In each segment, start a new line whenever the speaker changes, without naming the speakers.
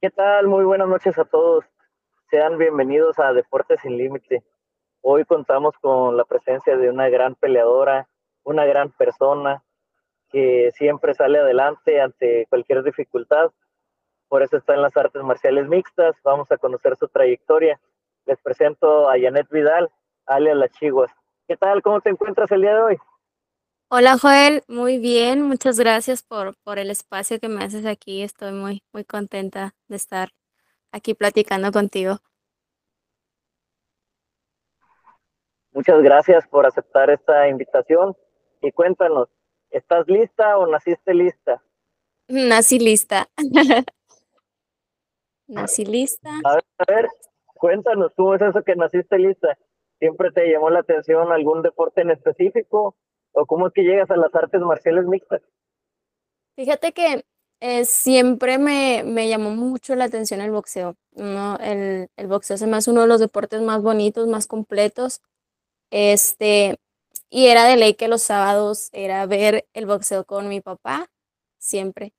¿Qué tal? Muy buenas noches a todos. Sean bienvenidos a Deportes sin Límite. Hoy contamos con la presencia de una gran peleadora, una gran persona que siempre sale adelante ante cualquier dificultad. Por eso está en las artes marciales mixtas. Vamos a conocer su trayectoria. Les presento a Janet Vidal, alias La Chiguas. ¿Qué tal? ¿Cómo te encuentras el día de hoy?
Hola Joel, muy bien, muchas gracias por, por el espacio que me haces aquí. Estoy muy, muy contenta de estar aquí platicando contigo.
Muchas gracias por aceptar esta invitación y cuéntanos, ¿estás lista o naciste lista?
Nací lista. Nací lista.
A ver, a ver, cuéntanos, ¿cómo es eso que naciste lista? ¿Siempre te llamó la atención algún deporte en específico o cómo es que llegas a las artes marciales mixtas?
Fíjate que eh, siempre me, me, llamó mucho la atención el boxeo. ¿no? El, el boxeo es más uno de los deportes más bonitos, más completos. Este, y era de ley que los sábados era ver el boxeo con mi papá, siempre.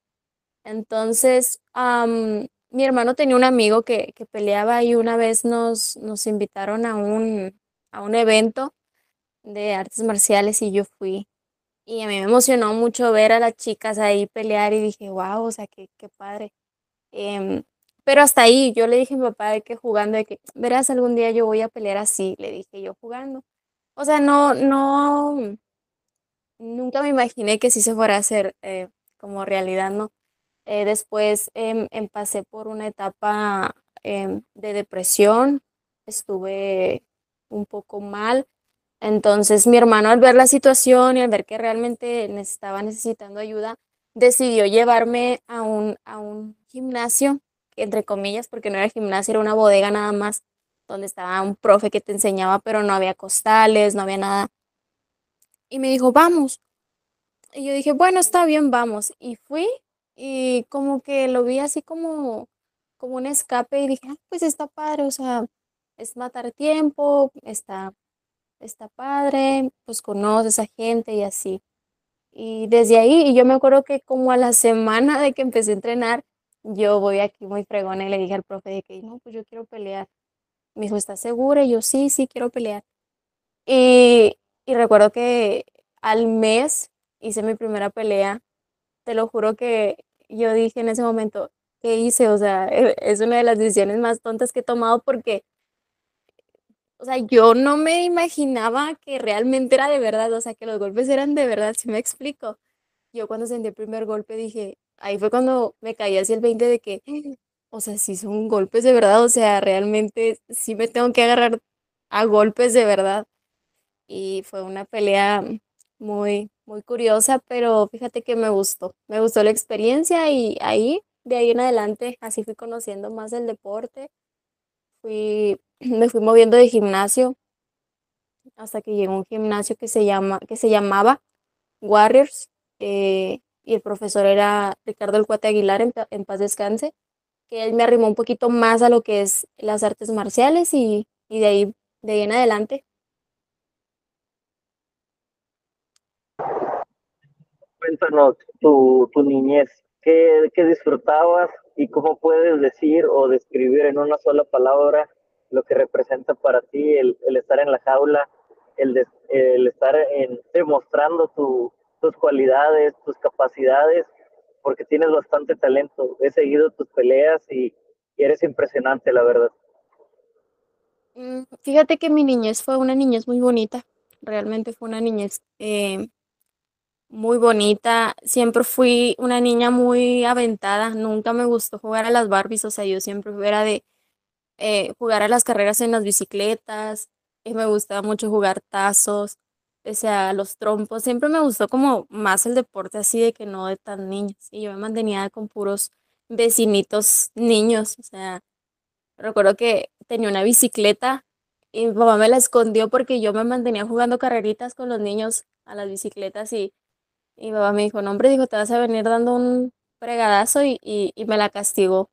Entonces, um, mi hermano tenía un amigo que, que, peleaba y una vez nos, nos invitaron a un, a un evento de artes marciales y yo fui. Y a mí me emocionó mucho ver a las chicas ahí pelear y dije, wow, o sea, qué, qué padre. Eh, pero hasta ahí yo le dije a mi papá de que jugando, de que verás algún día yo voy a pelear así, le dije yo jugando. O sea, no, no, nunca me imaginé que sí se fuera a hacer eh, como realidad, ¿no? Eh, después eh, pasé por una etapa em, de depresión, estuve un poco mal. Entonces mi hermano al ver la situación y al ver que realmente estaba necesitando ayuda, decidió llevarme a un, a un gimnasio, entre comillas, porque no era gimnasio, era una bodega nada más, donde estaba un profe que te enseñaba, pero no había costales, no había nada. Y me dijo, vamos. Y yo dije, bueno, está bien, vamos. Y fui y como que lo vi así como, como un escape y dije, ah, pues está padre, o sea, es matar tiempo, está, está padre, pues conoces a gente y así. Y desde ahí, y yo me acuerdo que como a la semana de que empecé a entrenar, yo voy aquí muy fregona y le dije al profe de que no, pues yo quiero pelear. Me dijo, ¿estás segura? Y yo, sí, sí, quiero pelear. Y, y recuerdo que al mes hice mi primera pelea. Te lo juro que yo dije en ese momento, ¿qué hice? O sea, e, es una de las decisiones más tontas que he tomado porque, o sea, yo no me imaginaba que realmente era de verdad, o sea, que los golpes eran de verdad, si me explico. Yo cuando sentí el primer golpe dije, ahí fue cuando me caí así el 20 de que, o sea, si son golpes de verdad, o sea, realmente sí me tengo que agarrar a golpes de verdad. Y fue una pelea muy, muy curiosa, pero fíjate que me gustó, me gustó la experiencia y ahí, de ahí en adelante, así fui conociendo más del deporte, fui, me fui moviendo de gimnasio hasta que llegó un gimnasio que se, llama, que se llamaba Warriors eh, y el profesor era Ricardo El Cuate Aguilar, en, en paz descanse que él me arrimó un poquito más a lo que es las artes marciales y, y de, ahí, de ahí en adelante.
Cuéntanos tu, tu niñez, ¿Qué, ¿qué, disfrutabas y cómo puedes decir o describir en una sola palabra lo que representa para ti el, estar en la jaula, el, estar en, demostrando tu, tus cualidades, tus capacidades porque tienes bastante talento. He seguido tus peleas y, y eres impresionante, la verdad.
Mm, fíjate que mi niñez fue una niñez muy bonita. Realmente fue una niñez eh, muy bonita. Siempre fui una niña muy aventada. Nunca me gustó jugar a las Barbies. O sea, yo siempre era de eh, jugar a las carreras en las bicicletas. Y me gustaba mucho jugar tazos o sea, los trompos, siempre me gustó como más el deporte así de que no de tan niños. Y yo me mantenía con puros vecinitos niños. O sea, recuerdo que tenía una bicicleta y mi papá me la escondió porque yo me mantenía jugando carreritas con los niños a las bicicletas y, y mi papá me dijo, no hombre, dijo, te vas a venir dando un fregadazo y, y, y me la castigó.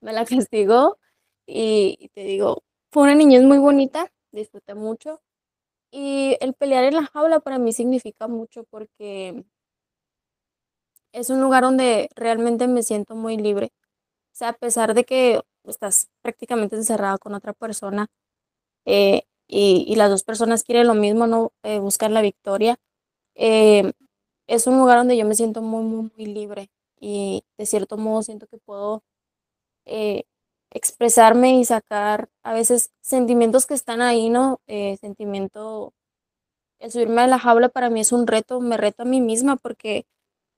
Me la castigó y, y te digo, fue una niñez muy bonita, disfruté mucho. Y el pelear en la jaula para mí significa mucho porque es un lugar donde realmente me siento muy libre. O sea, a pesar de que estás prácticamente encerrado con otra persona eh, y, las dos personas quieren lo mismo, no eh, buscar la victoria, eh, es un lugar donde yo me siento muy, muy, muy libre. Y de cierto modo siento que puedo expresarme y sacar a veces sentimientos que están ahí, ¿no? sentimiento, el subirme a la jaula para mí es un reto, me reto a mí misma porque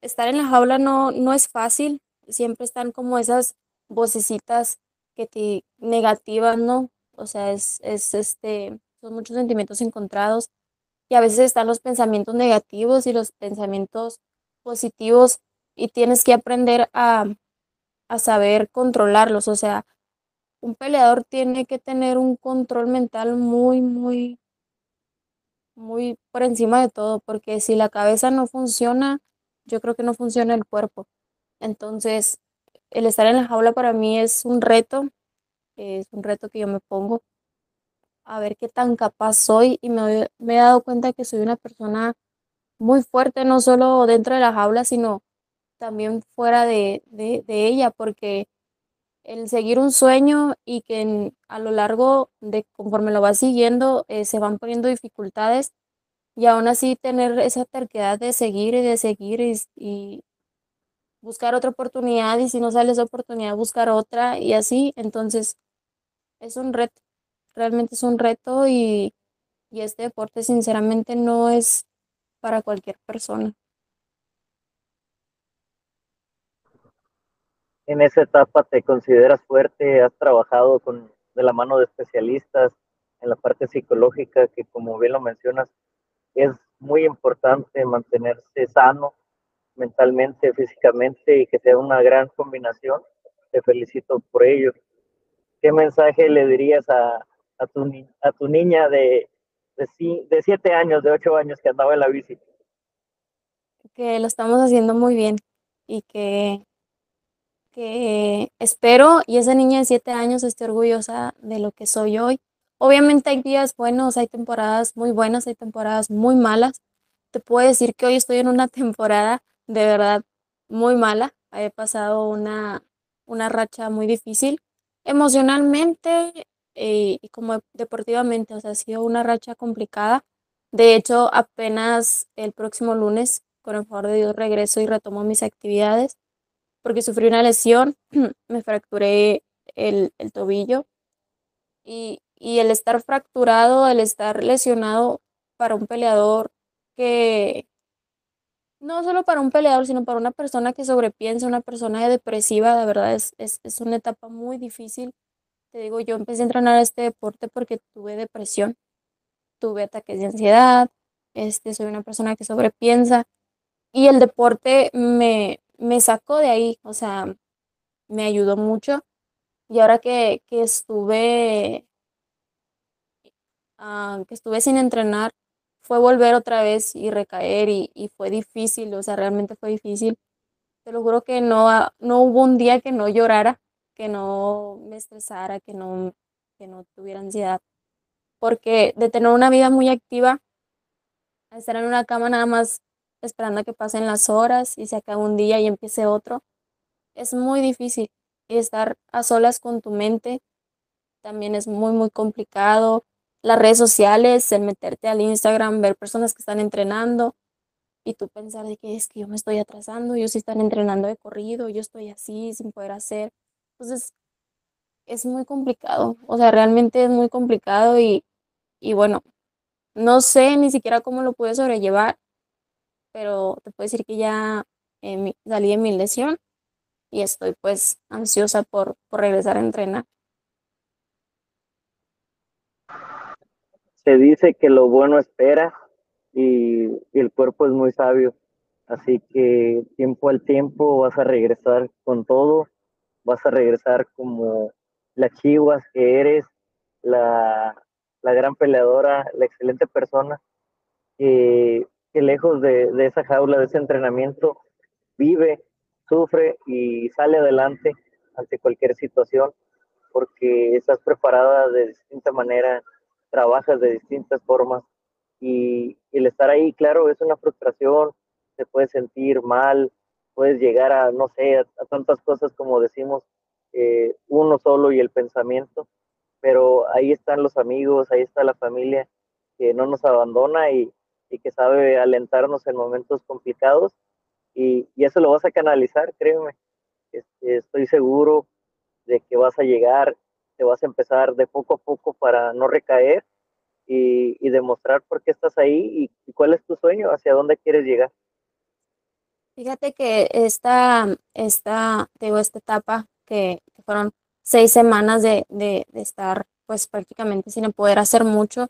estar en la jaula no, no es fácil, siempre están como esas vocecitas que te negativas, ¿no? O sea, es, es este, son muchos sentimientos encontrados y a veces están los pensamientos negativos y los pensamientos positivos y tienes que aprender a, a saber controlarlos. O sea, un peleador tiene que tener un control mental muy, muy, muy por encima de todo, porque si la cabeza no funciona, yo creo que no funciona el cuerpo. Entonces, el estar en la jaula para mí es un reto, es un reto que yo me pongo a ver qué tan capaz soy y me, he dado cuenta que soy una persona muy fuerte, no solo dentro de la jaula, sino también fuera de, ella, porque el seguir un sueño y que a lo largo de conforme lo vas siguiendo eh, se van poniendo dificultades y aún así tener esa terquedad de seguir y de seguir y, buscar otra oportunidad y si no sale esa oportunidad buscar otra y así, entonces es un reto, realmente es un reto y, y este deporte sinceramente no es para cualquier persona.
En esa etapa te consideras fuerte, has trabajado con de la mano de especialistas en la parte psicológica que como bien lo mencionas es muy importante mantenerse sano mentalmente, físicamente y que sea una gran combinación. Te felicito por ello. ¿Qué mensaje le dirías a, tu, niña de, de, de siete años, de ocho años que andaba en la bici?
Que lo estamos haciendo muy bien y que, que espero y esa niña de siete años esté orgullosa de lo que soy hoy Obviamente hay días buenos, hay temporadas muy buenas, hay temporadas muy malas. Te puedo decir que hoy estoy en una temporada de verdad muy mala. He pasado una, una racha muy difícil emocionalmente eh, y como deportivamente, o sea, ha sido una racha complicada. De hecho, apenas el próximo lunes, con el favor de Dios, regreso y retomo mis actividades porque sufrí una lesión, me fracturé el, el tobillo y, y el estar fracturado, el estar lesionado para un peleador que, no solo para un peleador, sino para una persona que sobrepiensa, una persona depresiva, de verdad es, es, es una etapa muy difícil. Te digo, yo empecé a entrenar este deporte porque tuve depresión, tuve ataques de ansiedad, este, soy una persona que sobrepiensa y el deporte me, me sacó de ahí, o sea, me ayudó mucho. Y ahora que, que estuve Ah, que estuve sin entrenar, fue volver otra vez y recaer y, fue difícil, o sea, realmente fue difícil. Te lo juro que no, no hubo un día que no llorara, que no me estresara, que no, que no tuviera ansiedad. Porque de tener una vida muy activa, estar en una cama nada más esperando a que pasen las horas y se acabe un día y empiece otro, es muy difícil. Estar a solas con tu mente también es muy, muy complicado las redes sociales, el meterte al Instagram, ver personas que están entrenando y tú pensar de que es que yo me estoy atrasando, ellos sí están entrenando de corrido, yo estoy así sin poder hacer. Entonces, es muy complicado, o sea, realmente es muy complicado y, y bueno, no sé ni siquiera cómo lo pude sobrellevar, pero te puedo decir que ya eh, salí de mi lesión y estoy pues ansiosa por, por regresar a entrenar.
se dice que lo bueno espera y, el cuerpo es muy sabio. Así que tiempo al tiempo vas a regresar con todo, vas a regresar como la chivas que eres, la, gran peleadora, la excelente persona, que, lejos de, de, esa jaula, de ese entrenamiento, vive, sufre y sale adelante ante cualquier situación, porque estás preparada de distinta manera trabajas de distintas formas y, el estar ahí, claro, es una frustración, te puedes sentir mal, puedes llegar a, no sé, a, tantas cosas como decimos, eh, uno solo y el pensamiento, pero ahí están los amigos, ahí está la familia que no nos abandona y, y que sabe alentarnos en momentos complicados y, y, eso lo vas a canalizar, créeme. Este, estoy seguro de que vas a llegar, te vas a empezar de poco a poco para no recaer y, y demostrar por qué estás ahí y, y, cuál es tu sueño, hacia dónde quieres llegar.
Fíjate que esta, esta, digo, esta etapa que, que fueron seis semanas de, de, de, estar pues prácticamente sin poder hacer mucho,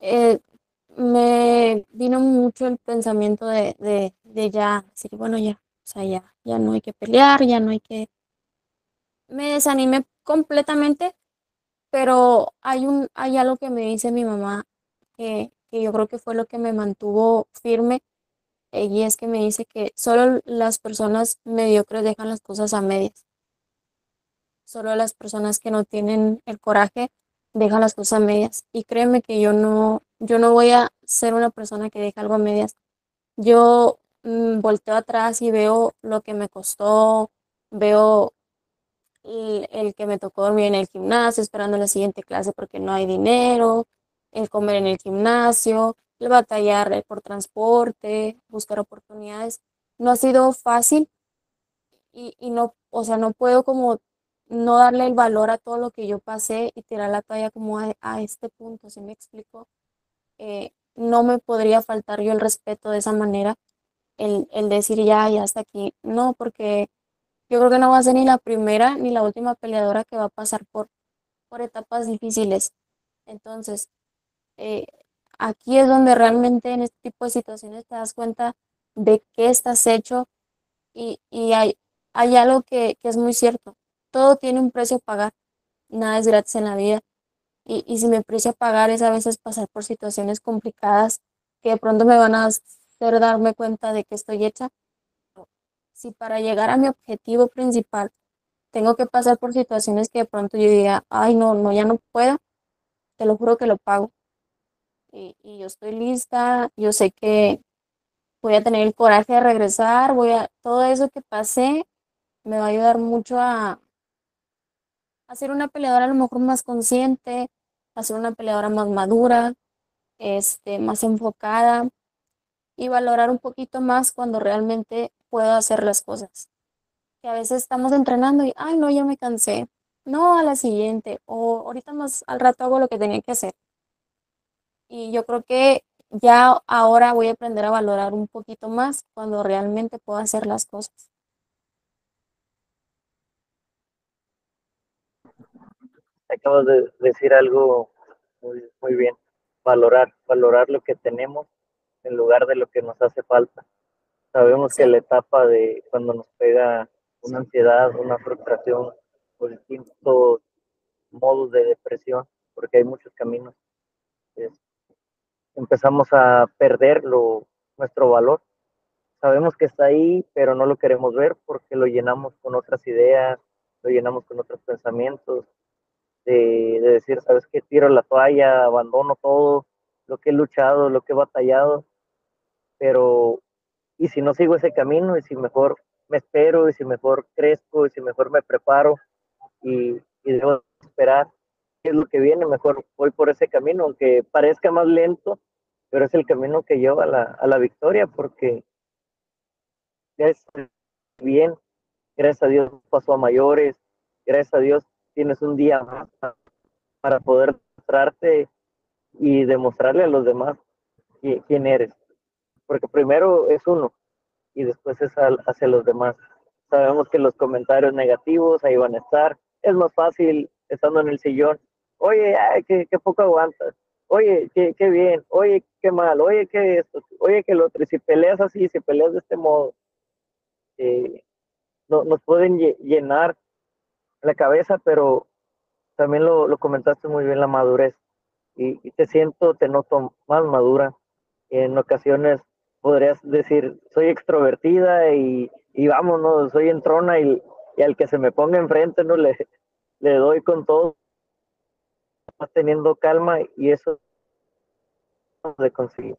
eh, me vino mucho el pensamiento de, de, de ya, decir, bueno, ya, o sea, ya, ya no hay que pelear, ya no hay que... Me desanimé completamente, pero hay, un, hay algo que me dice mi mamá que, que yo creo que fue lo que me mantuvo firme y es que me dice que solo las personas mediocres dejan las cosas a medias. Solo las personas que no tienen el coraje dejan las cosas a medias. Y créeme que yo no, yo no voy a ser una persona que deja algo a medias. Yo mmm, volteo atrás y veo lo que me costó, veo el, que me tocó dormir en el gimnasio esperando la siguiente clase porque no hay dinero, el comer en el gimnasio, el batallar por transporte, buscar oportunidades. No ha sido fácil y, y no, o sea, no puedo como no darle el valor a todo lo que yo pasé y tirar la toalla como a, a este punto, ¿sí me explico? Eh, no me podría faltar yo el respeto de esa manera, el, el decir ya, ya hasta aquí. No, porque yo creo que no va a ser ni la primera ni la última peleadora que va a pasar por, por etapas difíciles. Entonces, eh, aquí es donde realmente en este tipo de situaciones te das cuenta de qué estás hecho y, y hay, hay algo que, que es muy cierto todo tiene un precio a pagar, nada es gratis en la vida. Y, y si mi precio pagar es a veces pasar por situaciones complicadas que de pronto me van a hacer darme cuenta de que estoy hecha. Si para llegar a mi objetivo principal tengo que pasar por situaciones que de pronto yo diga, ay, no, no, ya no puedo, te lo juro que lo pago. Y, y yo estoy lista, yo sé que voy a tener el coraje de regresar, voy a, todo eso que pasé me va a ayudar mucho a, a ser una peleadora a lo mejor más consciente, a ser una peleadora más madura, este, más enfocada y valorar un poquito más cuando realmente puedo hacer las cosas. Que a veces estamos entrenando y, ay, no, ya me cansé. No, a la siguiente. O ahorita más al rato hago lo que tenía que hacer. Y yo creo que ya ahora voy a aprender a valorar un poquito más cuando realmente puedo hacer las cosas.
Acabas de decir algo muy, muy bien, valorar, valorar lo que tenemos en lugar de lo que nos hace falta. Sabemos que la etapa de cuando nos pega una ansiedad, una frustración o distintos modos de depresión, porque hay muchos caminos, es, empezamos a perder lo, nuestro valor. Sabemos que está ahí, pero no lo queremos ver porque lo llenamos con otras ideas, lo llenamos con otros pensamientos, de, de, decir, sabes que tiro la toalla, abandono todo, lo que he luchado, lo que he batallado, pero y si no sigo ese camino, y si mejor me espero, y si mejor crezco, y si mejor me preparo, y, y debo esperar. Qué es lo que viene, mejor voy por ese camino, aunque parezca más lento, pero es el camino que lleva a la, a la victoria, porque es bien, gracias a Dios pasó a mayores, gracias a Dios tienes un día más para poder mostrarte y demostrarle a los demás quién eres. Porque primero es uno y después es hacia los demás. Sabemos que los comentarios negativos ahí van a estar. Es más fácil estando en el sillón. Oye, ay, qué, poco aguantas. Oye, qué, bien. Oye, qué mal. Oye, qué esto. Oye, qué lo otro. Y si peleas así, si peleas de este modo, eh, no, nos pueden llenar la cabeza, pero también lo, lo comentaste muy bien, la madurez. Y, y, te siento, te noto más madura. En ocasiones podrías decir, soy extrovertida y, y vamos, ¿no? soy entrona y, y al que se me ponga enfrente, ¿no? Le, le doy con todo, vas teniendo calma y eso de conseguir.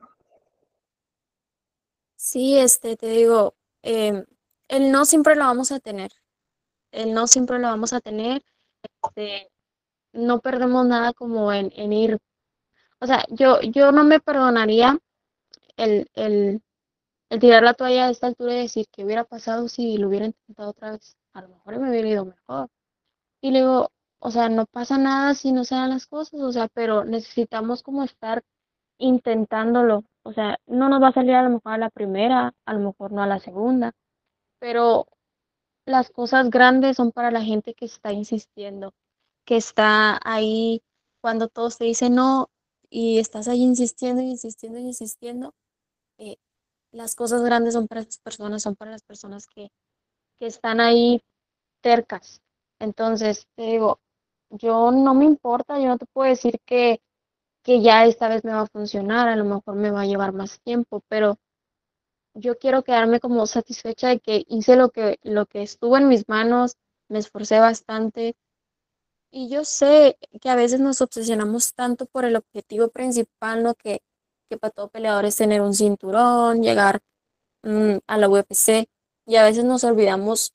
Sí, este, te digo, eh, el no siempre lo vamos a tener. El no siempre lo vamos a tener. Este, no perdemos nada como en, en ir. O sea, yo, yo no me perdonaría el, el, el tirar la toalla a esta altura y decir qué hubiera pasado si lo hubiera intentado otra vez. A lo mejor me hubiera ido mejor. Y luego, o sea, no pasa nada si no se dan las cosas, o sea, pero necesitamos como estar intentándolo. O sea, no nos va a salir a lo mejor a la primera, a lo mejor no a la segunda, pero las cosas grandes son para la gente que está insistiendo, que está ahí cuando todos te dicen no y estás ahí insistiendo, insistiendo, insistiendo. Eh, las cosas grandes son para estas personas, son para las personas que, que están ahí tercas. Entonces, te digo, yo no me importa, yo no te puedo decir que, que ya esta vez me va a funcionar, a lo mejor me va a llevar más tiempo, pero yo quiero quedarme como satisfecha de que hice lo que, lo que estuvo en mis manos, me esforcé bastante. Y yo sé que a veces nos obsesionamos tanto por el objetivo principal, ¿no? Que, que para todo peleador es tener un cinturón, llegar mm, a la UFC, y a veces nos olvidamos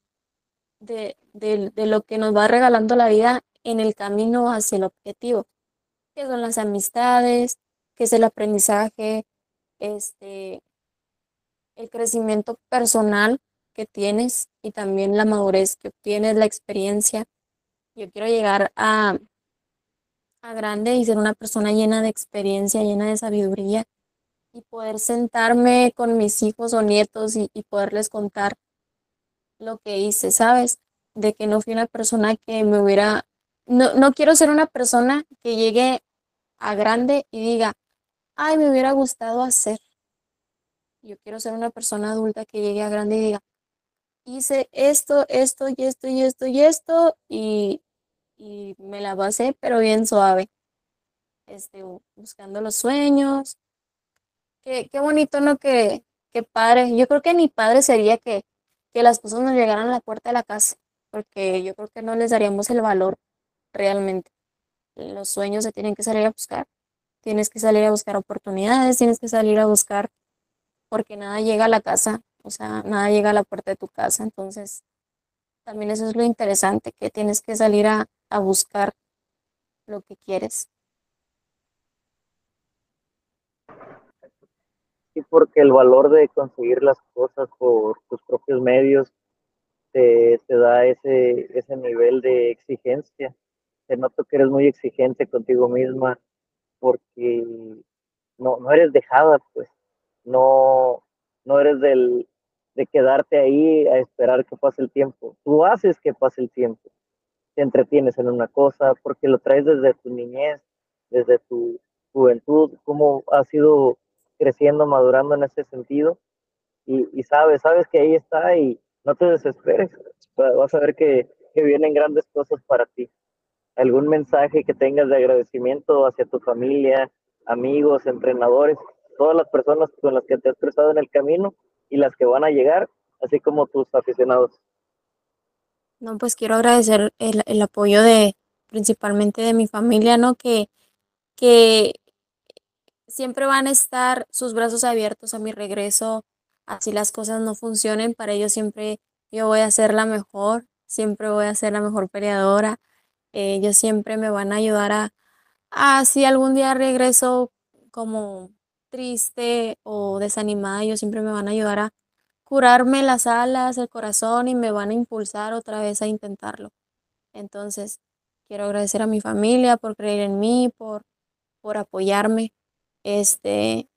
de, de, de lo que nos va regalando la vida en el camino hacia el objetivo, que son las amistades, que es el aprendizaje, este, el crecimiento personal que tienes y también la madurez que obtienes, la experiencia. Yo quiero llegar a, a grande y ser una persona llena de experiencia, llena de sabiduría y poder sentarme con mis hijos o nietos y, y poderles contar lo que hice, ¿sabes? De que no fui una persona que me hubiera, no, no quiero ser una persona que llegue a grande y diga, ay, me hubiera gustado hacer. Yo quiero ser una persona adulta que llegue a grande y diga, hice esto, esto y esto y esto y esto y, me la pasé, pero bien suave. Este, buscando los sueños. Qué, qué bonito, ¿no? Que, que padre. Yo creo que mi padre sería que, que las cosas nos llegaran a la puerta de la casa, porque yo creo que no les daríamos el valor realmente. Los sueños se tienen que salir a buscar. Tienes que salir a buscar oportunidades, tienes que salir a buscar porque nada llega a la casa, o sea, nada llega a la puerta de tu casa, entonces también eso es lo interesante, que tienes que salir a, a buscar lo que quieres.
Sí, porque el valor de conseguir las cosas por tus propios medios te, te da ese, ese nivel de exigencia. Te noto que eres muy exigente contigo misma porque no, no eres dejada, pues no, no eres del, de quedarte ahí a esperar que pase el tiempo. Tú haces que pase el tiempo. Te entretienes en una cosa porque lo traes desde tu niñez, desde tu juventud, cómo has ido creciendo, madurando en ese sentido. Y, y sabes, sabes que ahí está y no te desesperes. Vas a ver que, que vienen grandes cosas para ti. Algún mensaje que tengas de agradecimiento hacia tu familia, amigos, entrenadores, todas las personas con las que te has cruzado en el camino y las que van a llegar, así como tus aficionados.
No, pues quiero agradecer el, el apoyo de principalmente de mi familia, ¿no? Que, que siempre van a estar sus brazos abiertos a mi regreso, así las cosas no funcionen, para ellos siempre yo voy a ser la mejor, siempre voy a ser la mejor peleadora, ellos siempre me van a ayudar a, a si algún día regreso como triste o desanimada, ellos siempre me van a ayudar a curarme las alas, el corazón y me van a impulsar otra vez a intentarlo. Entonces, quiero agradecer a mi familia por creer en mí, por, por apoyarme, este,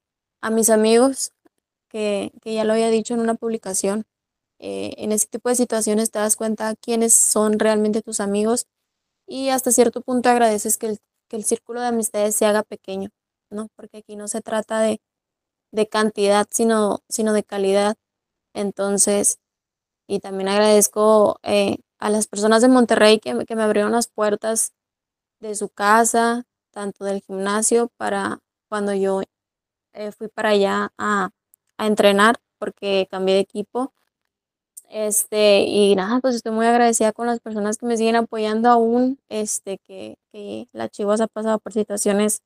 a mis amigos, que, que ya lo había dicho en una publicación. Eh, en ese tipo de situaciones te das cuenta quiénes son realmente tus amigos y hasta cierto punto agradeces que el, que el círculo de amistades se haga pequeño. ¿No? Porque aquí no se trata de, de cantidad, sino, sino de calidad. Entonces, y también agradezco eh, a las personas de Monterrey que, que, me abrieron las puertas de su casa, tanto del gimnasio, para cuando yo eh, fui para allá a, a, entrenar, porque cambié de equipo. Este, y nada, pues estoy muy agradecida con las personas que me siguen apoyando aún, este, que, que la Chivas ha pasado por situaciones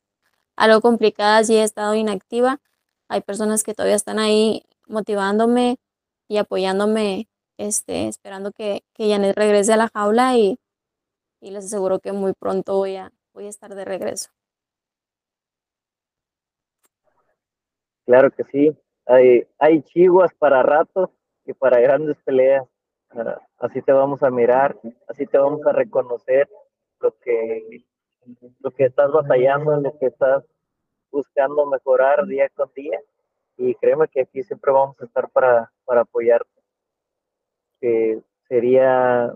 algo complicadas y he estado inactiva. Hay personas que todavía están ahí motivándome y apoyándome este, esperando que, que Janet regrese a la jaula y, y les aseguro que muy pronto voy a, voy a estar de regreso.
Claro que sí, hay, hay para rato y para grandes peleas. Uh, así te vamos a mirar, así te vamos a reconocer lo que, lo que estás batallando, lo que estás buscando mejorar día con día. Y créeme que aquí siempre vamos a estar para, para apoyarte. Que sería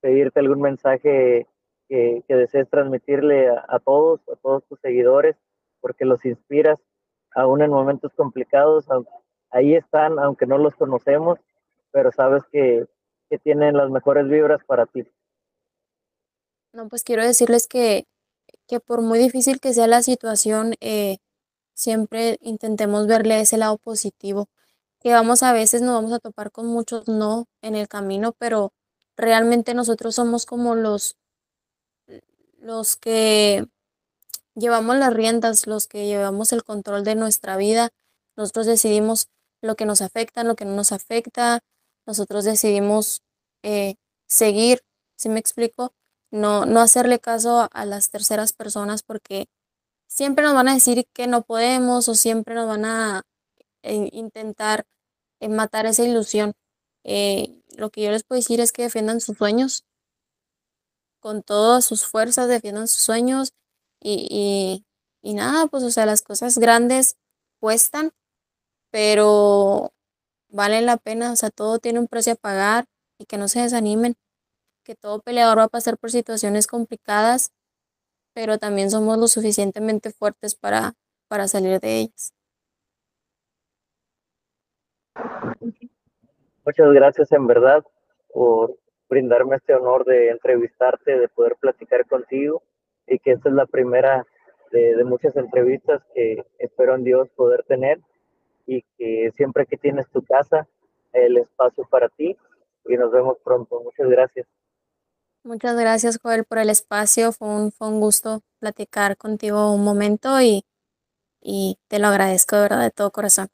pedirte algún mensaje que, desees transmitirle a, a todos, a todos tus seguidores, porque los inspiras aún en momentos complicados, ahí están, aunque no los conocemos, pero sabes que, que tienen las mejores vibras para ti.
No, pues quiero decirles que, que por muy difícil que sea la situación, eh, siempre intentemos verle ese lado positivo, que vamos a veces nos vamos a topar con muchos no en el camino, pero realmente nosotros somos como los, los que llevamos las riendas, los que llevamos el control de nuestra vida. Nosotros decidimos lo que nos afecta, lo que no nos afecta. Nosotros decidimos eh, seguir, si me explico? No, no hacerle caso a las terceras personas porque siempre nos van a decir que no podemos o siempre nos van a eh, intentar eh, matar esa ilusión. lo que yo les puedo decir es que defiendan sus sueños, con todas sus fuerzas defiendan sus sueños y, y, nada, pues o sea, las cosas grandes cuestan, pero valen la pena, o sea, todo tiene un precio a pagar y que no se desanimen, que todo peleador va a pasar por situaciones complicadas, pero también somos lo suficientemente fuertes para, para salir de ellas.
Muchas gracias en verdad por brindarme este honor de entrevistarte, de poder platicar contigo y que esta es la primera de, de, muchas entrevistas que espero en Dios poder tener y que siempre que tienes tu casa, el espacio para ti y nos vemos pronto. Muchas gracias.
Muchas gracias, Joel, por el espacio. Fue un, fue un gusto platicar contigo un momento y, y te lo agradezco de verdad de todo corazón.